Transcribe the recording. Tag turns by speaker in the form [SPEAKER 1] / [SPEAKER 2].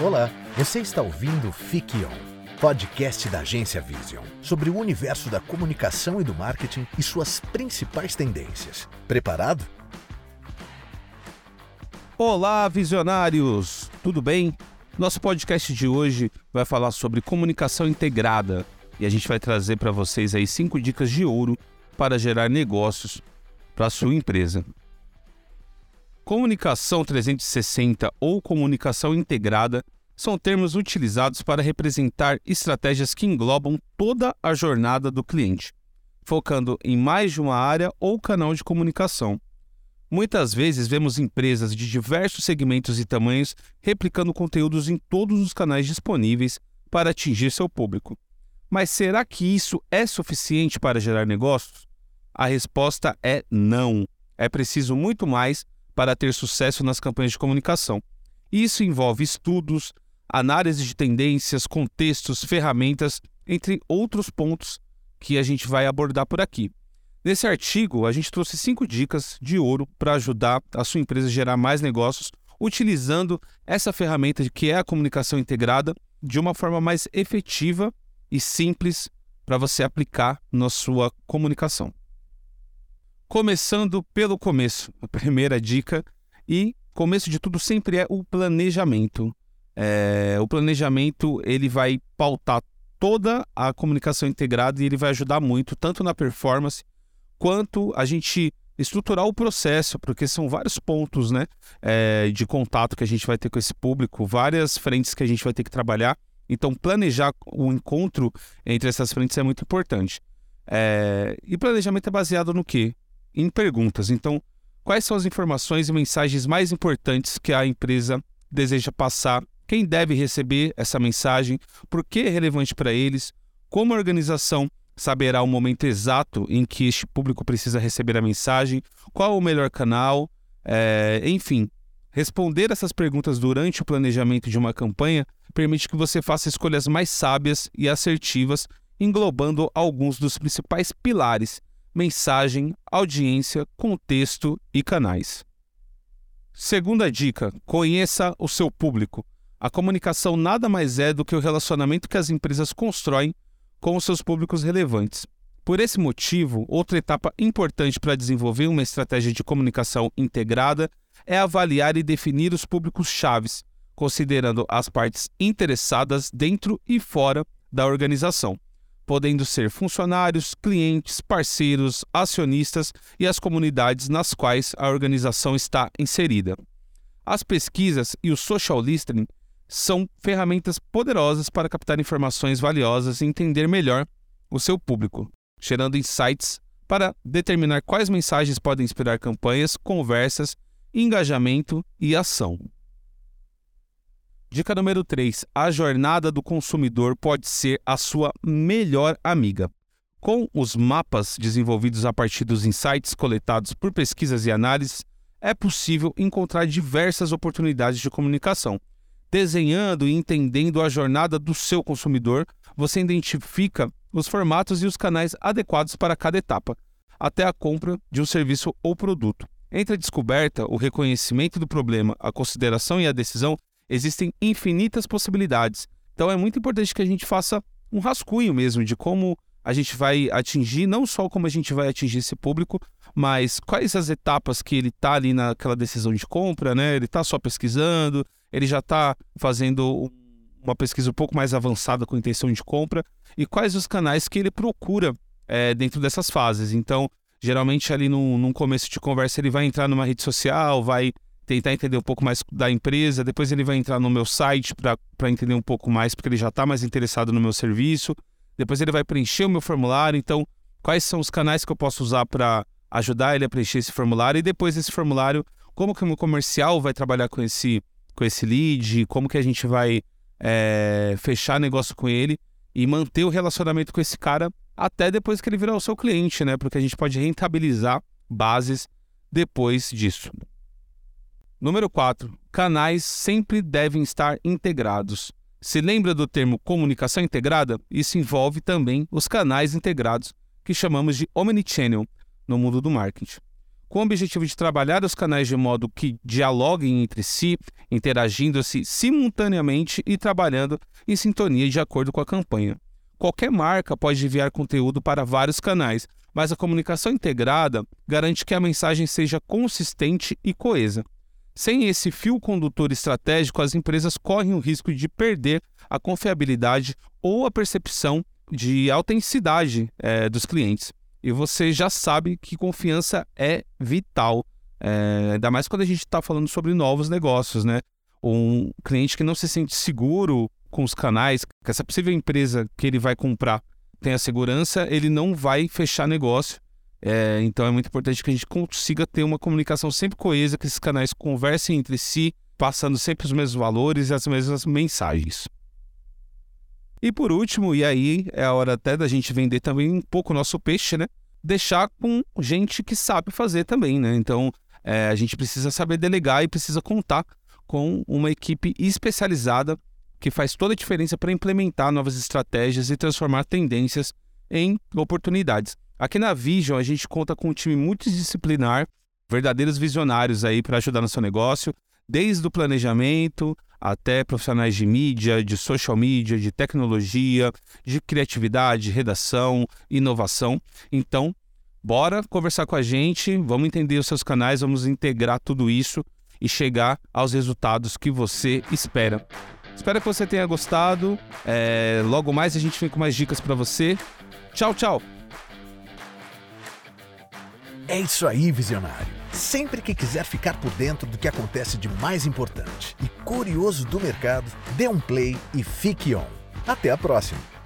[SPEAKER 1] Olá, você está ouvindo Fique On, podcast da agência Vision, sobre o universo da comunicação e do marketing e suas principais tendências. Preparado?
[SPEAKER 2] Olá, visionários! Tudo bem? Nosso podcast de hoje vai falar sobre comunicação integrada e a gente vai trazer para vocês aí cinco dicas de ouro para gerar negócios para sua empresa. Comunicação 360 ou comunicação integrada são termos utilizados para representar estratégias que englobam toda a jornada do cliente, focando em mais de uma área ou canal de comunicação. Muitas vezes vemos empresas de diversos segmentos e tamanhos replicando conteúdos em todos os canais disponíveis para atingir seu público. Mas será que isso é suficiente para gerar negócios? A resposta é não. É preciso muito mais para ter sucesso nas campanhas de comunicação. Isso envolve estudos, análise de tendências, contextos, ferramentas, entre outros pontos que a gente vai abordar por aqui. Nesse artigo, a gente trouxe cinco dicas de ouro para ajudar a sua empresa a gerar mais negócios utilizando essa ferramenta que é a comunicação integrada de uma forma mais efetiva e simples para você aplicar na sua comunicação. Começando pelo começo, a primeira dica, e começo de tudo sempre é o planejamento. É, o planejamento ele vai pautar toda a comunicação integrada e ele vai ajudar muito, tanto na performance, quanto a gente estruturar o processo, porque são vários pontos né, é, de contato que a gente vai ter com esse público, várias frentes que a gente vai ter que trabalhar. Então, planejar o encontro entre essas frentes é muito importante. É, e planejamento é baseado no quê? Em perguntas. Então, quais são as informações e mensagens mais importantes que a empresa deseja passar? Quem deve receber essa mensagem? Por que é relevante para eles? Como a organização saberá o momento exato em que este público precisa receber a mensagem? Qual o melhor canal? É, enfim, responder essas perguntas durante o planejamento de uma campanha permite que você faça escolhas mais sábias e assertivas, englobando alguns dos principais pilares mensagem, audiência, contexto e canais. Segunda dica: conheça o seu público. A comunicação nada mais é do que o relacionamento que as empresas constroem com os seus públicos relevantes. Por esse motivo, outra etapa importante para desenvolver uma estratégia de comunicação integrada é avaliar e definir os públicos-chaves, considerando as partes interessadas dentro e fora da organização podendo ser funcionários, clientes, parceiros, acionistas e as comunidades nas quais a organização está inserida. As pesquisas e o social listening são ferramentas poderosas para captar informações valiosas e entender melhor o seu público, gerando insights para determinar quais mensagens podem inspirar campanhas, conversas, engajamento e ação. Dica número 3. A jornada do consumidor pode ser a sua melhor amiga. Com os mapas desenvolvidos a partir dos insights coletados por pesquisas e análises, é possível encontrar diversas oportunidades de comunicação. Desenhando e entendendo a jornada do seu consumidor, você identifica os formatos e os canais adequados para cada etapa, até a compra de um serviço ou produto. Entre a descoberta, o reconhecimento do problema, a consideração e a decisão, existem infinitas possibilidades. Então é muito importante que a gente faça um rascunho mesmo de como a gente vai atingir, não só como a gente vai atingir esse público, mas quais as etapas que ele está ali naquela decisão de compra, né? Ele está só pesquisando, ele já está fazendo uma pesquisa um pouco mais avançada com intenção de compra e quais os canais que ele procura é, dentro dessas fases. Então, geralmente ali no, num começo de conversa ele vai entrar numa rede social, vai tentar entender um pouco mais da empresa. Depois ele vai entrar no meu site para entender um pouco mais, porque ele já está mais interessado no meu serviço. Depois ele vai preencher o meu formulário. Então, quais são os canais que eu posso usar para ajudar ele a preencher esse formulário? E depois desse formulário, como que o meu comercial vai trabalhar com esse, com esse lead? Como que a gente vai é, fechar negócio com ele e manter o relacionamento com esse cara até depois que ele virar o seu cliente, né? Porque a gente pode rentabilizar bases depois disso. Número 4. Canais sempre devem estar integrados. Se lembra do termo comunicação integrada? Isso envolve também os canais integrados, que chamamos de omnichannel no mundo do marketing. com o objetivo de trabalhar os canais de modo que dialoguem entre si, interagindo-se simultaneamente e trabalhando em sintonia de acordo com a campanha. Qualquer marca pode enviar conteúdo para vários canais, mas a comunicação integrada garante que a mensagem seja consistente e coesa. Sem esse fio condutor estratégico, as empresas correm o risco de perder a confiabilidade ou a percepção de autenticidade é, dos clientes. E você já sabe que confiança é vital, é, ainda mais quando a gente está falando sobre novos negócios, né? Um cliente que não se sente seguro com os canais, que essa possível empresa que ele vai comprar tem a segurança, ele não vai fechar negócio. É, então é muito importante que a gente consiga ter uma comunicação sempre coesa, que esses canais conversem entre si, passando sempre os mesmos valores e as mesmas mensagens. E por último, e aí é a hora até da gente vender também um pouco o nosso peixe, né? Deixar com gente que sabe fazer também, né? Então é, a gente precisa saber delegar e precisa contar com uma equipe especializada que faz toda a diferença para implementar novas estratégias e transformar tendências em oportunidades. Aqui na Vision a gente conta com um time multidisciplinar, verdadeiros visionários aí para ajudar no seu negócio, desde o planejamento até profissionais de mídia, de social media, de tecnologia, de criatividade, redação, inovação. Então, bora conversar com a gente, vamos entender os seus canais, vamos integrar tudo isso e chegar aos resultados que você espera. Espero que você tenha gostado. É, logo mais a gente vem com mais dicas para você. Tchau, tchau.
[SPEAKER 1] É isso aí, visionário. Sempre que quiser ficar por dentro do que acontece de mais importante e curioso do mercado, dê um play e fique on. Até a próxima!